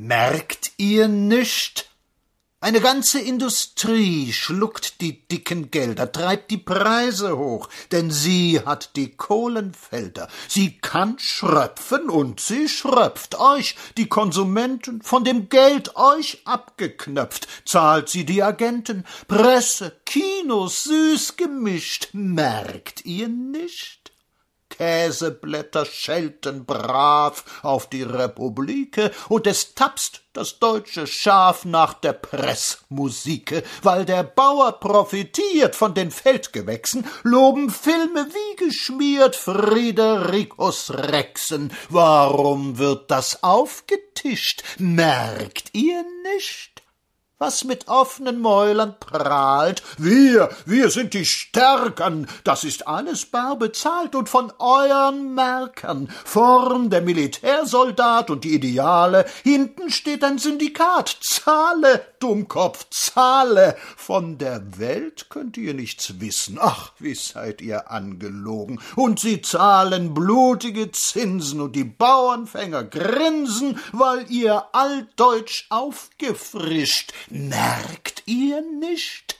Merkt ihr nicht? Eine ganze Industrie schluckt die dicken Gelder, treibt die Preise hoch, denn sie hat die Kohlenfelder. Sie kann schröpfen und sie schröpft euch, die Konsumenten, von dem Geld euch abgeknöpft, zahlt sie die Agenten, Presse, Kinos, süß gemischt, merkt ihr nicht? Käseblätter schelten brav auf die Republike, und es tapst das deutsche Schaf nach der Pressmusike, weil der Bauer profitiert von den Feldgewächsen, loben Filme wie geschmiert Friedericus Rexen. Warum wird das aufgetischt? Merkt ihr nicht? Was mit offenen Mäulern prahlt. Wir, wir sind die Stärkern, das ist alles bar bezahlt und von euren Merkern. Vorn der Militärsoldat und die Ideale, hinten steht ein Syndikat. Zahle, Dummkopf, zahle. Von der Welt könnt ihr nichts wissen. Ach, wie seid ihr angelogen. Und sie zahlen blutige Zinsen und die Bauernfänger grinsen, weil ihr altdeutsch aufgefrischt Merkt ihr nicht?